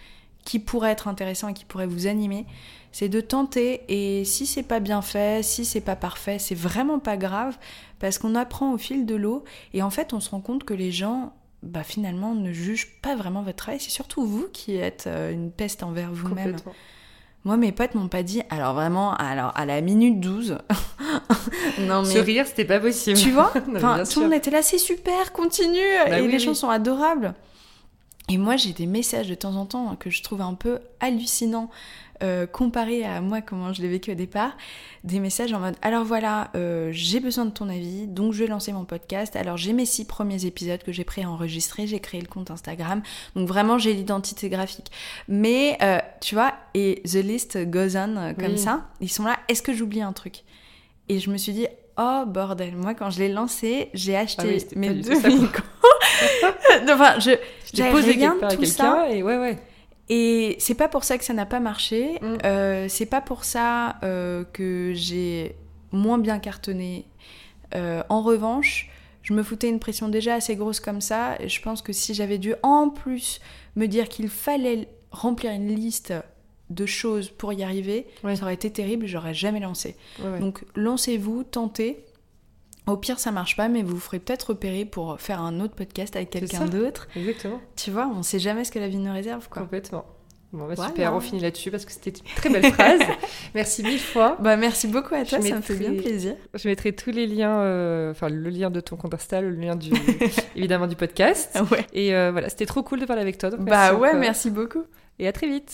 qui pourrait être intéressant et qui pourrait vous animer, c'est de tenter et si c'est pas bien fait, si c'est pas parfait, c'est vraiment pas grave parce qu'on apprend au fil de l'eau et en fait on se rend compte que les gens bah finalement ne jugent pas vraiment votre travail, c'est surtout vous qui êtes euh, une peste envers vous-même. Moi, mes potes m'ont pas dit, alors vraiment, alors à la minute 12. non, mais. Ce rire, c'était pas possible. Tu vois Tout le monde était là, c'est super, continue. Bah et les gens sont adorables. Et moi, j'ai des messages de temps en temps que je trouve un peu hallucinants euh, comparé à moi comment je l'ai vécu au départ, des messages en mode alors voilà, euh, j'ai besoin de ton avis, donc je vais lancer mon podcast. Alors j'ai mes six premiers épisodes que j'ai préenregistrés, j'ai créé le compte Instagram, donc vraiment j'ai l'identité graphique. Mais euh, tu vois, et the list goes on comme ça, ils sont là, est-ce que j'oublie un truc? Et je me suis dit oh bordel, moi quand je l'ai lancé, j'ai acheté ah mes deux micros. enfin, je j'ai posé rien de tout ça. Et ouais ouais. Et c'est pas pour ça que ça n'a pas marché. Mm. Euh, c'est pas pour ça euh, que j'ai moins bien cartonné. Euh, en revanche, je me foutais une pression déjà assez grosse comme ça. Et je pense que si j'avais dû en plus me dire qu'il fallait remplir une liste de choses pour y arriver, ça aurait été terrible. J'aurais jamais lancé. Donc lancez-vous, tentez. Au pire, ça marche pas, mais vous vous ferez peut-être repérer pour faire un autre podcast avec quelqu'un d'autre. Exactement. Tu vois, on sait jamais ce que la vie nous réserve, quoi. Complètement. Bon, bah super, on finit là-dessus parce que c'était une très belle phrase. merci mille fois. Bah, merci beaucoup à toi, ça me fait bien plaisir. Je mettrai tous les liens, euh, enfin le lien de ton compte Insta, le lien du, évidemment du podcast. Ouais. Et euh, voilà, c'était trop cool de parler avec toi. bah ouais, merci beaucoup. Et à très vite.